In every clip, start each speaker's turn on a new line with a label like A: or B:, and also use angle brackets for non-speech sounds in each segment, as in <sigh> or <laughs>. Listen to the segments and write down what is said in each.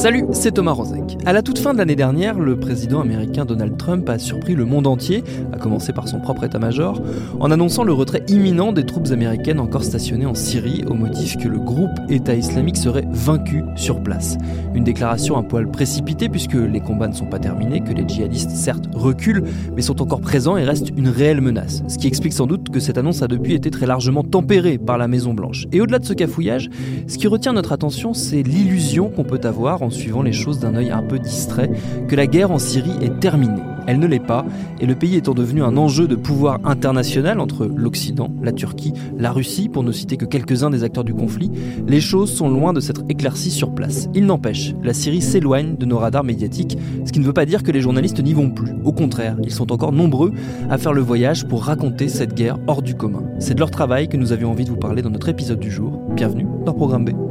A: Salut, c'est Thomas Rozek. À la toute fin de l'année dernière, le président américain Donald Trump a surpris le monde entier, à commencer par son propre état-major, en annonçant le retrait imminent des troupes américaines encore stationnées en Syrie au motif que le groupe État islamique serait vaincu sur place. Une déclaration un poil précipitée puisque les combats ne sont pas terminés, que les djihadistes certes reculent, mais sont encore présents et restent une réelle menace. Ce qui explique sans doute que cette annonce a depuis été très largement tempérée par la Maison Blanche. Et au-delà de ce cafouillage, ce qui retient notre attention, c'est l'illusion qu'on peut avoir en suivant les choses d'un œil un peu distrait, que la guerre en Syrie est terminée. Elle ne l'est pas, et le pays étant devenu un enjeu de pouvoir international entre l'Occident, la Turquie, la Russie, pour ne citer que quelques-uns des acteurs du conflit, les choses sont loin de s'être éclaircies sur place. Il n'empêche, la Syrie s'éloigne de nos radars médiatiques, ce qui ne veut pas dire que les journalistes n'y vont plus. Au contraire, ils sont encore nombreux à faire le voyage pour raconter cette guerre hors du commun. C'est de leur travail que nous avions envie de vous parler dans notre épisode du jour. Bienvenue dans Programme B.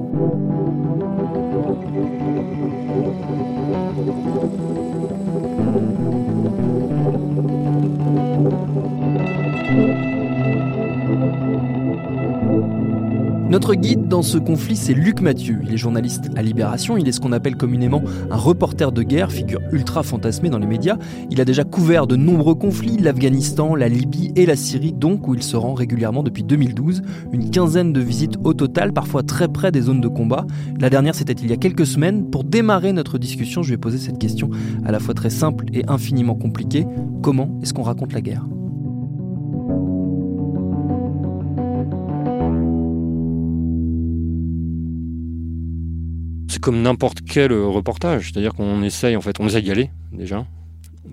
A: Notre guide dans ce conflit, c'est Luc Mathieu. Il est journaliste à Libération, il est ce qu'on appelle communément un reporter de guerre, figure ultra fantasmée dans les médias. Il a déjà couvert de nombreux conflits, l'Afghanistan, la Libye et la Syrie donc, où il se rend régulièrement depuis 2012. Une quinzaine de visites au total, parfois très près des zones de combat. La dernière, c'était il y a quelques semaines. Pour démarrer notre discussion, je vais poser cette question à la fois très simple et infiniment compliquée. Comment est-ce qu'on raconte la guerre?
B: Comme n'importe quel reportage, c'est-à-dire qu'on essaye en fait, on essaye d'y aller déjà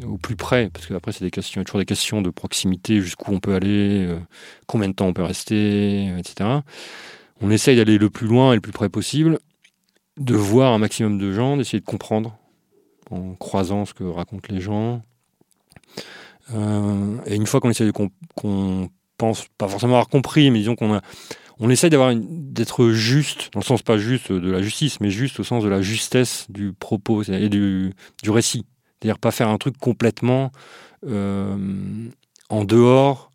B: au plus près, parce qu'après c'est des questions, toujours des questions de proximité, jusqu'où on peut aller, euh, combien de temps on peut rester, etc. On essaye d'aller le plus loin et le plus près possible, de voir un maximum de gens, d'essayer de comprendre en croisant ce que racontent les gens. Euh, et une fois qu'on essaie qu'on pense pas forcément avoir compris, mais disons qu'on a on essaye d'avoir d'être juste, dans le sens pas juste de la justice, mais juste au sens de la justesse du propos et du, du récit. C'est-à-dire pas faire un truc complètement euh, en dehors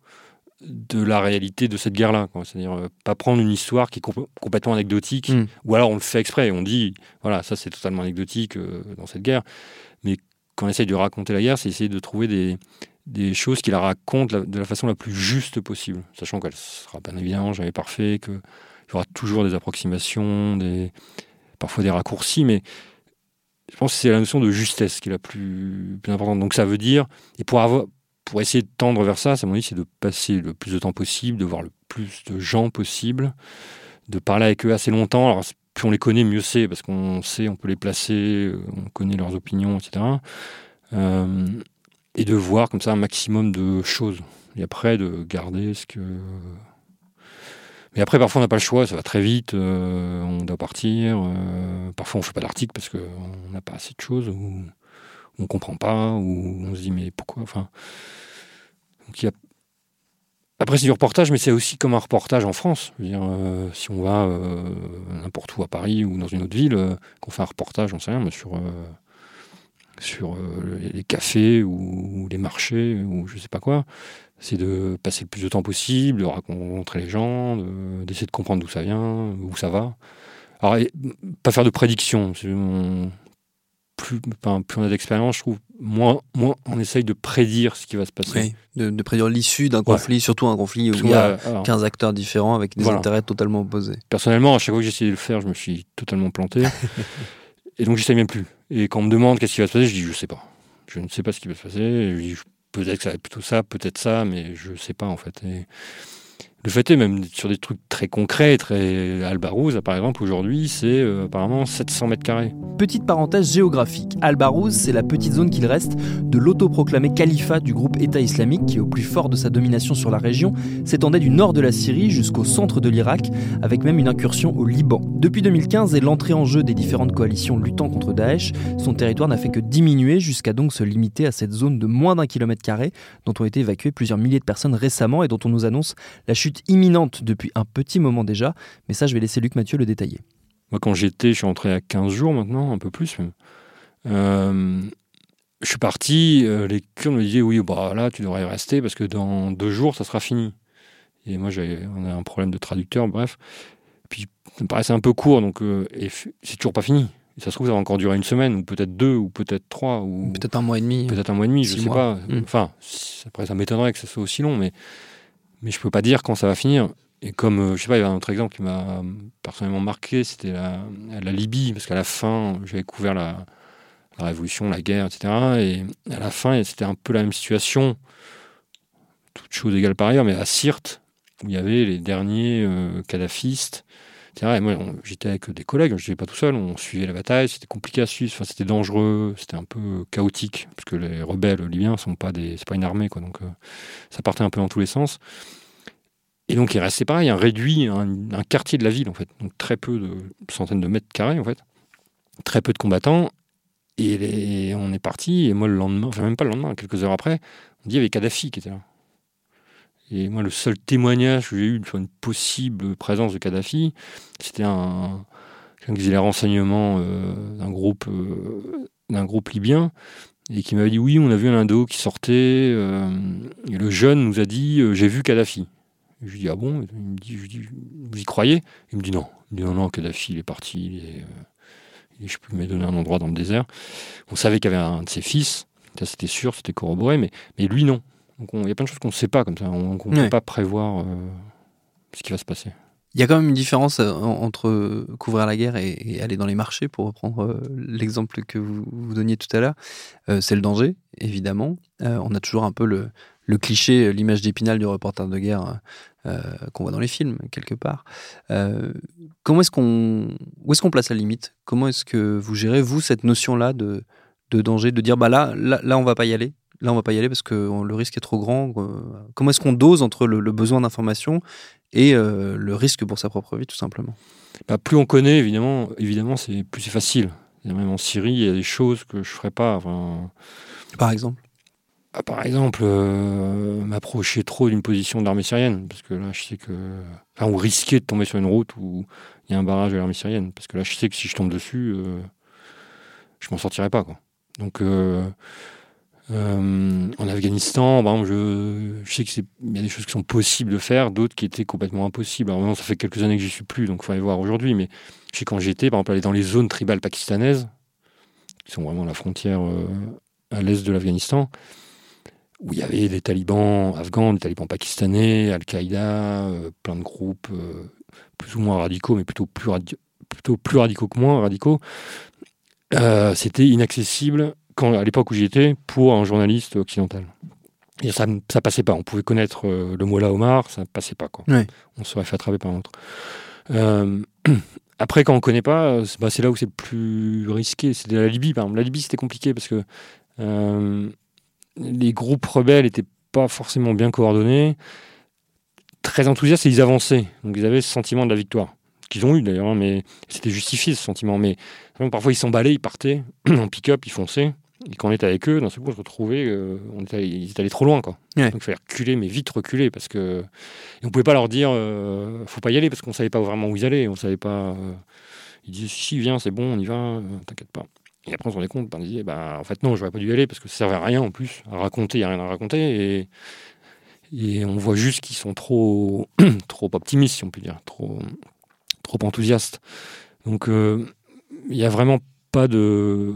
B: de la réalité de cette guerre-là. C'est-à-dire euh, pas prendre une histoire qui est complètement anecdotique, hmm. ou alors on le fait exprès, on dit, voilà, ça c'est totalement anecdotique euh, dans cette guerre. Mais quand on essaye de raconter la guerre, c'est essayer de trouver des, des choses qui la racontent de la façon la plus juste possible, sachant qu'elle sera bien évidemment jamais parfait, qu'il y aura toujours des approximations, des, parfois des raccourcis, mais je pense que c'est la notion de justesse qui est la plus, importante. Donc ça veut dire, et pour, essayer de tendre vers ça, ça mon c'est de passer le plus de temps possible, de voir le plus de gens possible, de parler avec eux assez longtemps. Alors plus on les connaît, mieux c'est, parce qu'on sait, on peut les placer, on connaît leurs opinions, etc. Euh, et de voir comme ça un maximum de choses. Et après, de garder ce que. Mais après, parfois, on n'a pas le choix, ça va très vite, euh, on doit partir. Euh, parfois, on ne fait pas d'article parce qu'on n'a pas assez de choses, ou on ne comprend pas, ou on se dit, mais pourquoi enfin, y a... Après, c'est du reportage, mais c'est aussi comme un reportage en France. euh, si on va n'importe où à Paris ou dans une autre ville, qu'on fait un reportage, on sait rien, mais sur sur euh, les cafés ou, les marchés ou je sais pas quoi. C'est de passer le plus de temps possible, de rencontrer les gens, d'essayer de, comprendre d'où ça vient, où ça va. Alors, pas faire de prédictions. Plus, plus on a d'expérience, je trouve, moins, moins on essaye de prédire ce qui va se passer.
A: de, prédire l'issue d'un conflit, surtout un conflit où il y a 15 acteurs différents avec des intérêts totalement opposés.
B: Personnellement, à chaque fois que j'ai essayé de le faire, je me suis totalement planté. <laughs> Et donc, je sais même plus. Et quand on me demande qu'est-ce qui va se passer, je dis, je sais pas. Je ne sais pas ce qui va se passer. peut-être que ça va être plutôt ça, peut-être ça, mais je ne sais pas, en fait. le fait est, même sur des trucs très concrets, très Albarouz, par exemple, aujourd'hui, c'est euh, apparemment 700 mètres carrés.
A: Petite parenthèse géographique. Al-Barouz, c'est la petite zone qu'il reste de l'autoproclamé califat du groupe État islamique qui, au plus fort de sa domination sur la région, s'étendait du nord de la Syrie jusqu'au centre de l'Irak, avec même une incursion au Liban. Depuis 2015 et l'entrée en jeu des différentes coalitions luttant contre Daesh, son territoire n'a fait que diminuer jusqu'à donc se limiter à cette zone de moins d'un kilomètre carré, dont ont été évacuées plusieurs milliers de personnes récemment et dont on nous annonce la chute imminente depuis un petit moment déjà, mais ça je vais laisser Luc Mathieu le détailler.
B: Moi quand j'étais, je suis rentré à 15 jours maintenant, un peu plus même. Euh, je suis parti, euh, les Kurdes me disaient oui, bah là tu devrais y rester parce que dans deux jours ça sera fini. Et moi on a un problème de traducteur, bref. Puis ça me paraissait un peu court, donc euh, et c'est toujours pas fini. ça se trouve, ça va encore durer une semaine, ou peut-être deux, ou peut-être trois, ou
A: peut-être un mois et demi.
B: Peut-être un mois et demi, je sais pas. Hmm. Enfin, après ça m'étonnerait que ce soit aussi long, mais mais je peux pas dire quand ça va finir. Et comme, euh, je sais pas, il y a un autre exemple qui m'a personnellement marqué, c'était la, Libye, parce qu'à la fin, j'avais couvert la, révolution, la guerre, etc. Et à la fin, c'était un peu la même situation, toutes choses égales par ailleurs, mais à Sirte, où il y avait les derniers euh, kadhafistes, etc. Et moi, j'étais avec des collègues, je n'étais pas tout seul, on suivait la bataille, c'était compliqué à suivre, enfin, c'était dangereux, c'était un peu chaotique, parce que les rebelles libyens sont pas pas une armée, donc euh, ça partait un peu dans tous les sens. Et donc il restait pareil, un réduit, un, quartier de la ville en fait, donc très peu de centaines de mètres carrés en fait, très peu de combattants. Et on est parti, et moi le lendemain, enfin même pas le lendemain, quelques heures après, on dit il y avait Kadhafi qui était là. Et moi, le seul témoignage que j'ai eu sur une possible présence de Kadhafi, c'était un, quelqu'un qui faisait les renseignements euh, d'un groupe, euh, d'un groupe libyen, et qui m'avait dit oui, on a vu un indo qui sortait, euh, et le jeune nous a dit j'ai vu Kadhafi. Je lui dis ah bon? Il me dit, je dis vous y croyez? Il me dit non. Il me dit non, non, Kadhafi il est parti, il je peux me donner un endroit dans le désert. On savait qu'il y avait un de ses fils, ça c'était sûr, c'était corroboré, mais, mais lui non. Donc il y a plein de choses qu'on ne sait pas comme ça, on ne peut pas prévoir euh, ce qui va se passer.
A: Il y a quand même une différence euh, entre couvrir la guerre et, aller dans les marchés, pour reprendre euh, l'exemple que vous, vous, donniez tout à l'heure. c'est le danger, évidemment. on a toujours un peu le, le cliché, l'image d'épinal du reporter de guerre qu'on voit dans les films, quelque part. comment est-ce qu'on, où est-ce qu'on place la limite? Comment est-ce que vous gérez, vous, cette notion-là de, de danger, de dire, bah là, là, là on va pas y aller là on va pas y aller parce que le risque est trop grand. Comment est-ce qu'on dose entre le, besoin d'information et euh, le risque pour sa propre vie, tout simplement?
B: Bah, Plus on connaît, évidemment, évidemment c'est plus c'est facile. Même en Syrie, il y a des choses que je ferais pas.
A: Par exemple?
B: Bah, Par exemple, euh, m'approcher trop d'une position de l'armée syrienne, parce que là, je sais que. Enfin, ou risquer de tomber sur une route où il y a un barrage de l'armée syrienne, parce que là, je sais que si je tombe dessus, euh, je m'en sortirai pas. Quoi. Donc. Euh, en Afghanistan, par exemple, je, sais qu'il y a des choses qui sont possibles de faire, d'autres qui étaient complètement impossibles. Alors maintenant, ça fait quelques années que j'y suis plus, donc il faut aller voir aujourd'hui. Mais je sais quand j'étais, par exemple, aller dans les zones tribales pakistanaises, qui sont vraiment la frontière euh, à l'est de l'Afghanistan, où il y avait des talibans afghans, des talibans pakistanais, Al-Qaïda, euh, plein de groupes plus ou moins radicaux, mais plutôt plus, plutôt plus radicaux que moins radicaux. C'était inaccessible quand, à l'époque où j'y étais, pour un journaliste occidental. Et ça, ça passait pas. On pouvait connaître euh, le Mollah Omar, ça passait pas. Quoi. On serait fait attraper par un autre. Euh, <clears throat> après, quand on connaît pas, c'est bah, là où c'est plus risqué. C'était la Libye, par exemple. La Libye, c'était compliqué parce que euh, les groupes rebelles n'étaient pas forcément bien coordonnés, très enthousiastes et ils avançaient. Donc ils avaient ce sentiment de la victoire qu'ils ont eu d'ailleurs, hein, mais c'était justifié ce sentiment. Mais parfois ils s'emballaient, ils partaient <clears throat> en pick-up, ils fonçaient. Et quand on était avec eux, d'un seul coup, on se retrouvait, euh, on était, ils étaient allés trop loin. Quoi. Donc il fallait reculer, mais vite reculer, parce que. Et on pouvait pas leur dire, euh, faut pas y aller, parce qu'on savait pas vraiment où ils allaient. On savait pas. Euh, ils disaient, si, viens, c'est bon, on y va, t'inquiète pas. Et après, on se rendait compte, on disait, bah, en fait, non, j'aurais pas dû y aller, parce que ça servait à rien en plus. À raconter, il n'y a rien à raconter. Et, et on voit juste qu'ils sont trop, <clears throat> trop optimistes, si on peut dire, trop, trop enthousiastes. Donc, il n'y a vraiment pas de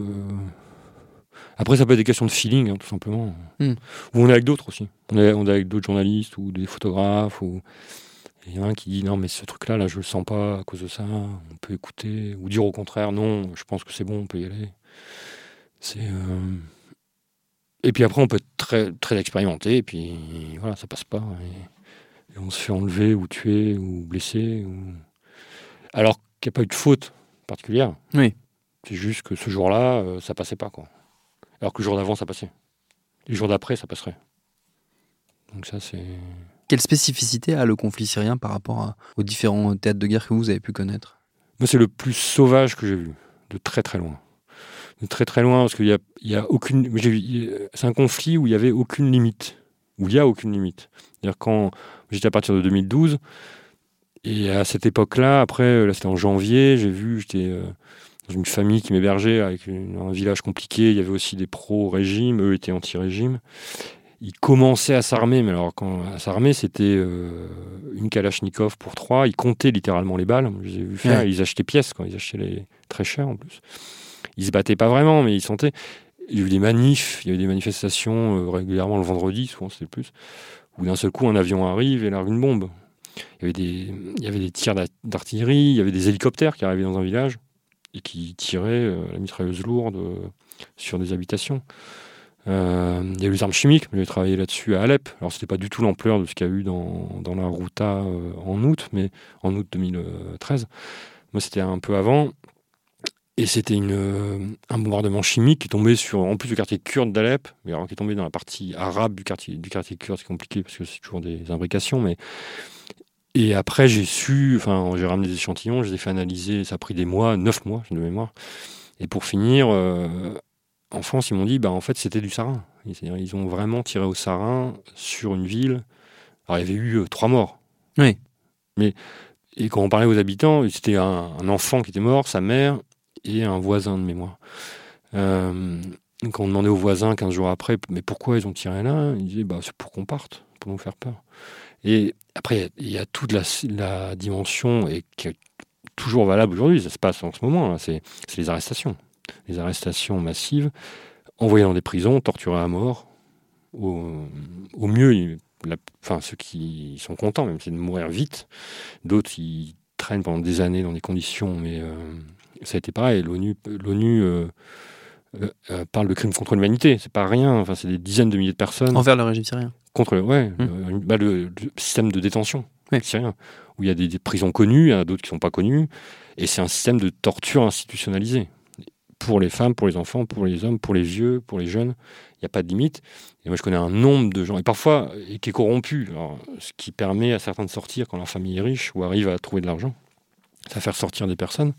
B: après, ça peut être des questions de feeling, hein, tout simplement. Hmm. Ou on est avec d'autres aussi. On est, on est avec d'autres journalistes ou des photographes. Ou... Il y en a un qui dit non, mais ce truc-là, là, je le sens pas à cause de ça. On peut écouter. Ou dire au contraire, non, je pense que c'est bon, on peut y aller. C'est. Euh, et puis après, on peut être très, très expérimenté, et puis voilà, ça passe pas. et on se fait enlever ou tuer ou blesser. Ou... Alors qu'il n'y a pas eu de faute particulière.
A: Oui.
B: C'est juste que ce jour-là, euh, ça passait pas. Quoi. Alors que le jour d'avant, ça passait. Les jours d'après, ça passerait. Donc ça, c'est...
A: Quelle spécificité a le conflit syrien par rapport aux différents théâtres de guerre que vous avez pu connaître?
B: Moi, c'est le plus sauvage que j'ai vu, de très très loin. De très très loin, parce qu'il a, a aucune. C'est un conflit où il y avait aucune limite, où il y a aucune limite. Quand j'étais à partir de 2012, et à cette époque-là, après, là c'était en janvier, j'ai vu, j'étais euh, dans une famille qui m'hébergeait avec un village compliqué. Il y avait aussi des pro-régime, eux étaient anti-régime. Ils commençaient à s'armer, mais alors quand à s'armer, c'était euh, une Kalachnikov pour trois. Ils comptaient littéralement les balles. Je les ai vus faire.
A: Ouais.
B: Ils achetaient pièces, quand ils achetaient les très chers en plus. Ils se battaient pas vraiment, mais ils sentaient. Il y a eu des manifs, il y a eu des manifestations euh, régulièrement le vendredi, souvent c'était plus, où d'un seul coup un avion arrive et largue une bombe. Il y avait des, il y avait des tirs d'ar- d'artillerie, il y avait des hélicoptères qui arrivaient dans un village et qui tiraient euh, la mitrailleuse lourde euh, sur des habitations. Euh, il y a eu les armes chimiques, j'ai travaillé là-dessus à Alep. Alors c'était pas du tout l'ampleur de ce qu'il y a eu dans, dans la Ruta euh, en août, mais en août 2013. Moi c'était un peu avant. Et c'était euh, un bombardement chimique qui tombait sur, en plus du quartier kurde d'Alep, mais alors qui est tombé dans la partie arabe du quartier, du quartier kurde, c'est compliqué parce que c'est toujours des imbrications, mais et après, j'ai su, enfin, j'ai ramené des échantillons, je les ai fait analyser, ça a pris des mois, neuf mois de mémoire. Et pour finir, euh, en France, ils m'ont dit, bah, en fait, c'était du sarin. C'est-à-dire, ils ont vraiment tiré au sarin sur une ville. Alors, il y avait eu euh, trois morts.
A: Oui.
B: Mais, et quand on parlait aux habitants, c'était un, un enfant qui était mort, sa mère et un voisin de mémoire. Euh, quand on demandait aux voisins 15 jours après, mais pourquoi ils ont tiré là Ils disaient, bah, c'est pour qu'on parte, pour nous faire peur. Et après, il y a toute la, la dimension et qui est toujours valable aujourd'hui, ça se passe en ce moment, c'est c'est les arrestations. Les arrestations massives, envoyés dans des prisons, torturés à mort. Au, au mieux, il- la- enfin, ceux qui sont contents, même, c'est de mourir vite. D'autres, ils traînent pendant des années dans des conditions, mais euh, ça a été pareil. L'ONU l'ONU, euh, euh, parle de crimes contre l'humanité, c'est pas rien, enfin, c'est des dizaines de milliers de personnes
A: Envers le régime syrien
B: contre le, ouais,
A: Hmm.
B: le, bah, le- le système de détention
A: Oui.
B: syrien, où il y a des, des prisons connues, il y en a d'autres qui ne sont pas connues, et c'est un système de torture institutionnalisé. Pour les femmes, pour les enfants, pour les hommes, pour les vieux, pour les jeunes, il n'y a pas de limite. Et moi, je connais un nombre de gens, et parfois, qui est corrompu, ce qui permet à certains de sortir quand leur famille est riche ou arrive à trouver de l'argent. Ça faire sortir des personnes.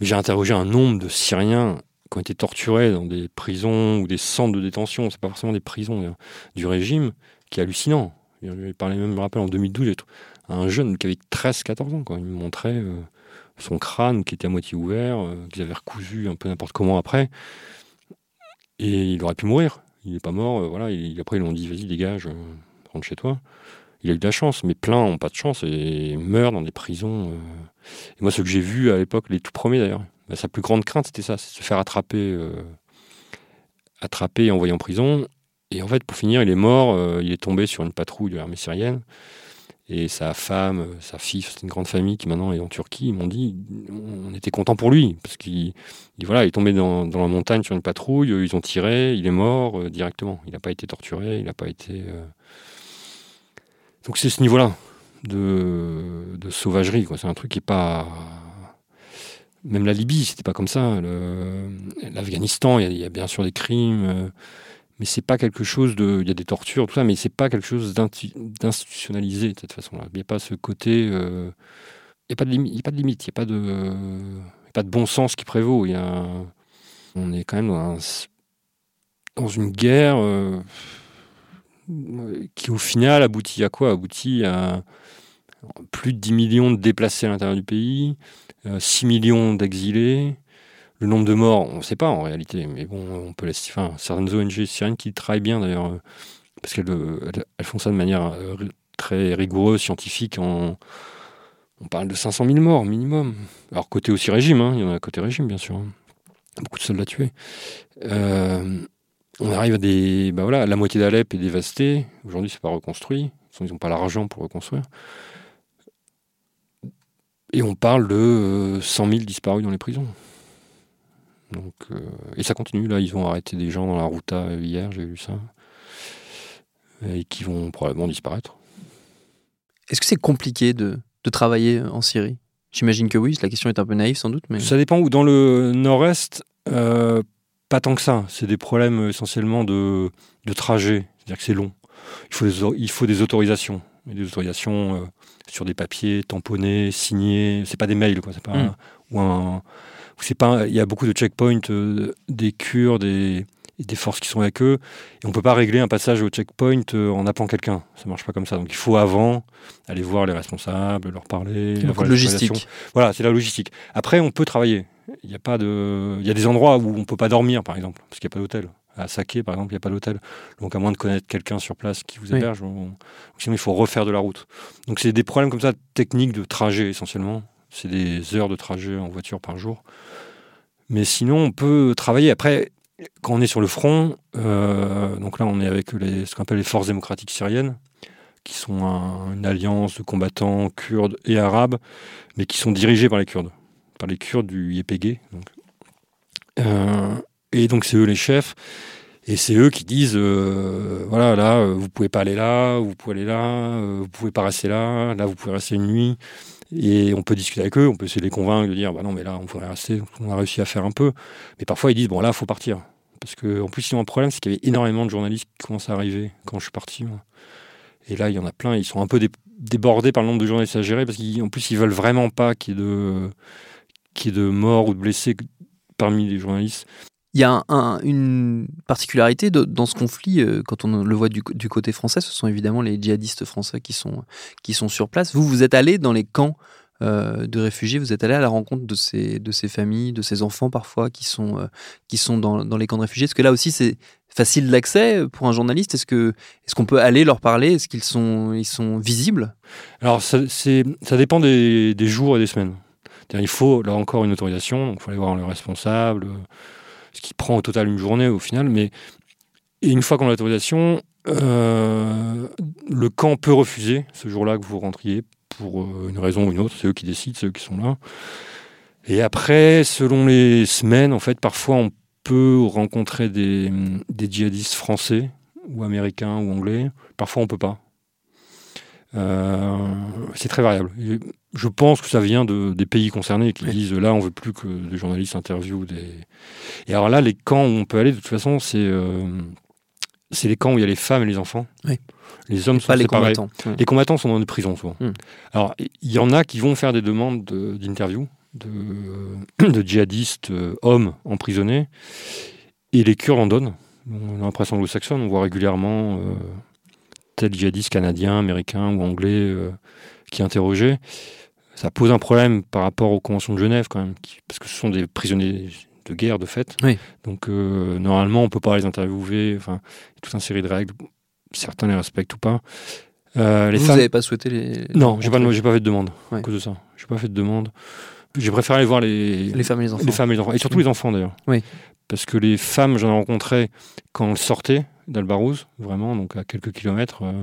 B: J'ai interrogé un nombre de Syriens qui ont été torturés dans des prisons ou des centres de détention, c'est pas forcément des prisons du régime, qui est hallucinant. J'ai parlé même, je me rappelle, en 2012, j'ai trouvé un jeune qui avait 13-14 ans. Quoi. Il me montrait euh, son crâne qui était à moitié ouvert, euh, qu'ils avaient recousu un peu n'importe comment après. Et il aurait pu mourir. Il n'est pas mort. euh, voilà. Après, ils lui ont dit vas-y, dégage, euh, rentre chez toi. Il a eu de la chance, mais plein n'ont pas de chance et meurent dans des prisons. Et moi, ce que j'ai vu à l'époque, les tout premiers d'ailleurs, bah, sa plus grande crainte, c'était ça c'est se faire attraper, attraper et envoyer en prison. Et en fait, pour finir, il est mort. il est tombé sur une patrouille de l'armée syrienne. Et sa femme, sa fille, c'est une grande famille qui maintenant est en Turquie. Ils m'ont dit, on était content pour lui parce qu'il, il, voilà, il est tombé dans, la montagne sur une patrouille. Ils ont tiré, il est mort euh, directement. Il n'a pas été torturé, il n'a pas été. euh, Donc c'est ce niveau-là de, sauvagerie. C'est un truc qui est pas. Même la Libye, c'était pas comme ça. L'Afghanistan, il y a- il y, a bien sûr des crimes. euh, mais c'est pas quelque chose de. Il y a des tortures, tout ça, mais c'est pas quelque chose d'institutionnalisé de cette façon-là. Il n'y a pas ce côté. euh, Il n'y a pas de limite. Il n'y a pas de limite. Il n'y a pas de. a pas de bon sens qui prévaut. Il y a. On est quand même dans, un- dans une guerre euh, qui, au final, aboutit à quoi? Aboutit à plus de 10 millions de déplacés à l'intérieur du pays, euh, 6 millions d'exilés. Le nombre de morts, on ne sait pas en réalité, mais bon, on peut laisser. Enfin, certaines ONG syriennes qui travaillent bien d'ailleurs, euh, parce qu'elles euh, font ça de manière euh, très rigoureuse, scientifique. En, on parle de 500 000 morts minimum. Alors, côté aussi régime, hein, il y en a côté régime, bien sûr. hein. Beaucoup de soldats tués. On arrive à des. Bah voilà, la moitié d'Alep est dévastée. Aujourd'hui, c'est pas reconstruit. Ils n'ont pas l'argent pour reconstruire. Et on parle de euh, 100 000 disparus dans les prisons. Donc, euh, et ça continue. Là, ils ont arrêté des gens dans la Ruta euh, hier, j'ai vu ça. Et qui vont probablement disparaître.
A: Est-ce que c'est compliqué de, de travailler en Syrie? J'imagine que oui, la question est un peu naïve sans doute. Mais...
B: Ça dépend où. Dans le nord-est, euh, pas tant que ça. C'est des problèmes essentiellement de, de trajet. C'est-à-dire que c'est long. Il faut des, il faut des autorisations. des autorisations euh, sur des papiers tamponnés, signés. C'est pas des mails, quoi. C'est pas
A: Mm.
B: ou un. C'est pas. Il y a beaucoup de checkpoints euh, des Kurdes et, et des forces qui sont avec eux. Et on peut pas régler un passage au checkpoint euh, en appelant quelqu'un. Ça marche pas comme ça. Donc il faut avant aller voir les responsables, leur parler.
A: Beaucoup de logistique.
B: Voilà, c'est la logistique. Après, on peut travailler. Il y a pas de, il y a des endroits où on peut pas dormir, par exemple, parce qu'il n'y a pas d'hôtel. À Saké, par exemple, il n'y a pas d'hôtel. Donc, à moins de connaître quelqu'un sur place qui vous
A: Oui.
B: héberge, on- sinon il faut refaire de la route. Donc, c'est des problèmes comme ça, techniques de trajet essentiellement. C'est des heures de trajet en voiture par jour. Mais sinon, on peut travailler. Après, quand on est sur le front, euh, donc là, on est avec ce qu'on appelle les forces démocratiques syriennes, qui sont un- une alliance de combattants kurdes et arabes, mais qui sont dirigés par les Kurdes, par les Kurdes du YPG. Euh, et donc, c'est eux les chefs. Et c'est eux qui disent, euh, voilà, là, vous pouvez pas aller là, vous pouvez aller là, vous pouvez pas rester là, là, vous pouvez rester une nuit. Et on peut discuter avec eux, on peut essayer de les convaincre, de dire, bah non, mais là, on pourrait rester. On a réussi à faire un peu. Mais parfois, ils disent, bon, là, faut partir. Parce que, en plus, ils ont un problème, c'est qu'il y avait énormément de journalistes qui commencent à arriver quand je suis parti. moi. Et là, il y en a plein, ils sont un peu dé- débordés par le nombre de journalistes à gérer, parce qu'en plus, ils veulent vraiment pas qu'il de, qu'il y ait de morts ou de blessés parmi les journalistes.
A: Il y a un- un- une particularité dans ce conflit, euh, quand on le voit du, côté français, ce sont évidemment les djihadistes français qui sont, qui sont sur place. Vous, vous êtes allé dans les camps euh, de réfugiés, vous êtes allé à la rencontre de ces, de ces familles, de ces enfants parfois qui sont, euh, qui sont dans, dans les camps de réfugiés. Est-ce que là aussi c'est facile d'accès pour un journaliste? Est-ce qu'on peut aller leur parler? Est-ce qu'ils sont, ils sont visibles?
B: Alors, ça, ça dépend des, des jours et des semaines. Il faut, là encore, une autorisation, donc il faut aller voir le responsable, ce qui prend au total une journée au final. Mais et une fois qu'on a l'autorisation, euh, le camp peut refuser ce jour-là que vous rentriez pour euh, une raison ou une autre. C'est eux qui décident, c'est eux qui sont là. Et après, selon les semaines, en fait, parfois on peut rencontrer des, des djihadistes français ou américains ou anglais. Parfois on peut pas. Euh, c'est très variable. Et Je pense que ça vient de, des pays concernés qui disent là on veut plus que des journalistes interviewent des. Et alors là les camps où on peut aller de toute façon c'est euh, c'est les camps où il y a les femmes et les enfants.
A: Oui.
B: Les hommes sont
A: Pas les
B: séparés.
A: combattants.
B: Les combattants sont dans des prisons souvent.
A: Hmm.
B: Alors, il y en a qui vont faire des demandes de- d'interview de, de djihadistes euh, hommes emprisonnés, et les Kurdes en donnent. Dans la presse anglo-saxonne, on voit régulièrement euh, tel djihadiste canadien, américain ou anglais euh, qui est interrogé. Ça pose un problème par rapport aux conventions de Genève quand même, qui- parce que ce sont des prisonniers de guerre de fait.
A: Oui.
B: Donc euh, normalement, on peut pas les interviewer. Enfin, il y a toute une série de règles. Certains les respectent ou pas. Euh, les
A: vous
B: femmes-
A: n'avez pas souhaité les
B: non, j'ai pas, j'ai pas fait de demande
A: Ouais.
B: à cause de ça. J'ai pas fait de demande. J'ai préféré aller voir les,
A: les femmes et les enfants.
B: les femmes et les enfants. Et surtout les enfants d'ailleurs.
A: Oui.
B: Parce que les femmes, j'en ai rencontré quand elles sortaient d'Albarouz, vraiment, donc à quelques kilomètres. euh,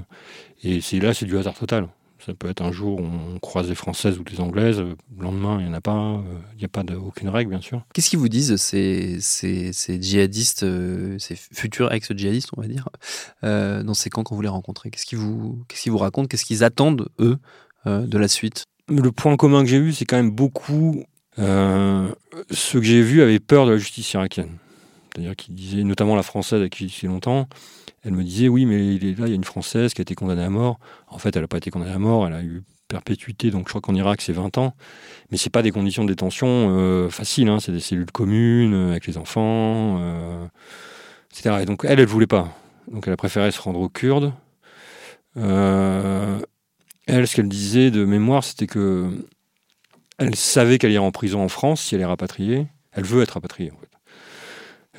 B: et c'est là, c'est du hasard total. Ça peut être un jour, on croise des Françaises ou des Anglaises. Le lendemain, il n'y en a pas. euh, Il n'y a pas de, aucune règle, bien sûr.
A: Qu'est-ce qu'ils vous disent, ces, ces, ces djihadistes, euh, ces futurs ex-djihadistes, on va dire, euh, dans ces camps quand vous les rencontrez? Qu'est-ce qu'ils vous, qu'est-ce qu'ils vous racontent? Qu'est-ce qu'ils attendent, eux, euh, de la suite?
B: Le point commun que j'ai eu, c'est quand même beaucoup. euh, ceux que j'ai vus avaient peur de la justice irakienne. C'est-à-dire qu'ils disaient, notamment la française avec qui j'étais longtemps, elle me disait oui, mais il là, il y a une française qui a été condamnée à mort. En fait, elle n'a pas été condamnée à mort, elle a eu perpétuité, donc je crois qu'en Irak c'est 20 ans. Mais c'est pas des conditions de détention euh, faciles, hein, c'est des cellules communes euh, avec les enfants, euh, etc. Et donc elle, elle voulait pas. Donc elle a préféré se rendre aux Kurdes. Elle, ce qu'elle disait de mémoire, c'était que elle savait qu'elle irait en prison en France si elle est rapatriée. Elle veut être rapatriée, en fait.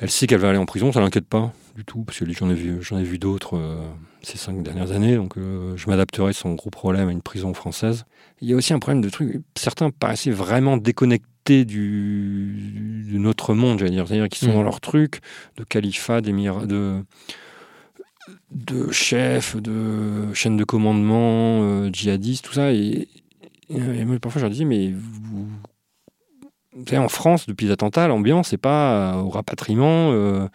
B: Elle sait qu'elle va aller en prison, ça l'inquiète pas du tout, parce que j'en ai vu, j'en ai vu d'autres euh, ces cinq dernières années, donc euh, je m'adapterai sans gros problème à une prison française. Il y a aussi un problème de truc, certains paraissaient vraiment déconnectés du, de notre monde, j'allais dire, c'est-à-dire qu'ils sont
A: Mm.
B: dans leur truc de califat, d'émirat, de de chefs, de chaînes de commandement, euh, djihadistes, tout ça. Et, et, parfois, je leur disais, mais vous, en France, depuis les attentats, l'ambiance, c'est pas au rapatriement. euh,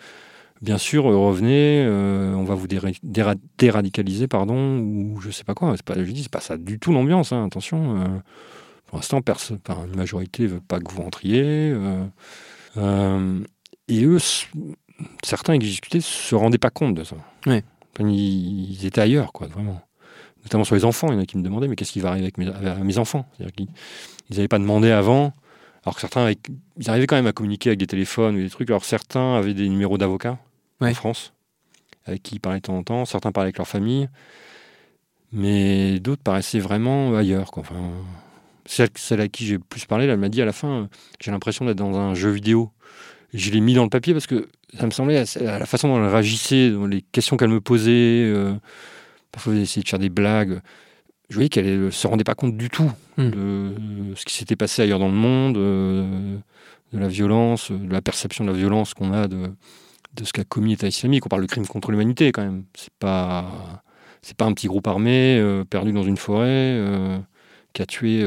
B: bien sûr, revenez, on va vous déradicaliser, pardon, ou je sais pas quoi. Pas, je dis, c'est pas ça du tout l'ambiance, hein, attention. pour l'instant, une majorité veut pas que vous rentriez. et eux, certains qui discutaient se rendaient pas compte de ça.
A: Ouais.
B: Ils, étaient ailleurs, quoi, vraiment. Notamment sur les enfants, il y en a qui me demandaient, mais qu'est-ce qui va arriver avec mes, mes enfants? Ils n'avaient pas demandé avant, alors que certains, ils arrivaient quand même à communiquer avec des téléphones ou des trucs. Alors certains avaient des numéros d'avocats en France, avec qui ils parlaient de temps en temps. Certains parlaient avec leur famille, mais d'autres paraissaient vraiment ailleurs. Quoi. Enfin, celle, à qui j'ai plus parlé, elle m'a dit à la fin, j'ai l'impression d'être dans un jeu vidéo. je l'ai mis dans le papier parce que ça me semblait, à la façon dont elle réagissait, dans les questions qu'elle me posait, euh, parfois elle essayait de faire des blagues. Je voyais qu'elle ne se rendait pas compte du tout hmm. de ce qui s'était passé ailleurs dans le monde, euh, de la violence, de la perception de la violence qu'on a de, de ce qu'a commis l'État islamique. On parle de crime contre l'humanité quand même. C'est pas c'est pas un petit groupe armé euh, perdu dans une forêt qui a tué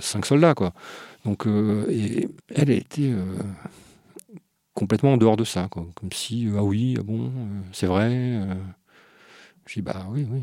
B: cinq soldats quoi. Donc et elle a été complètement en dehors de ça, quoi. comme si, euh, ah oui, ah bon, euh, c'est vrai. Euh. Je dis, bah oui, oui.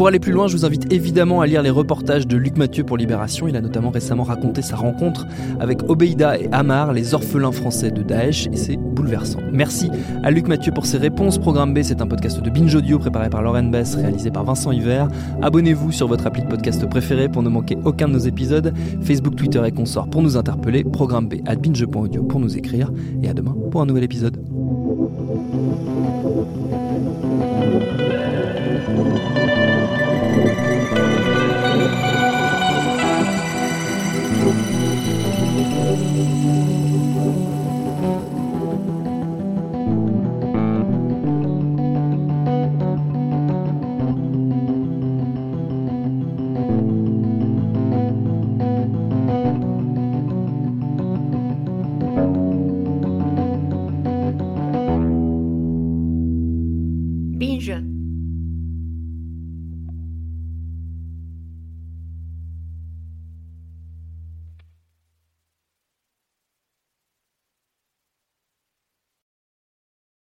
A: Pour aller plus loin, je vous invite évidemment à lire les reportages de Luc Mathieu pour Libération. Il a notamment récemment raconté sa rencontre avec Obeida et Amar, les orphelins français de Daesh, et c'est bouleversant. Merci à Luc Mathieu pour ses réponses. Programme B, c'est un podcast de Binge Audio préparé par Lauren Bess, réalisé par Vincent Hiver. Abonnez-vous sur votre appli de podcast préféré pour ne manquer aucun de nos épisodes. Facebook, Twitter et consorts pour nous interpeller. Programme B à binge.audio pour nous écrire. Et à demain pour un nouvel épisode.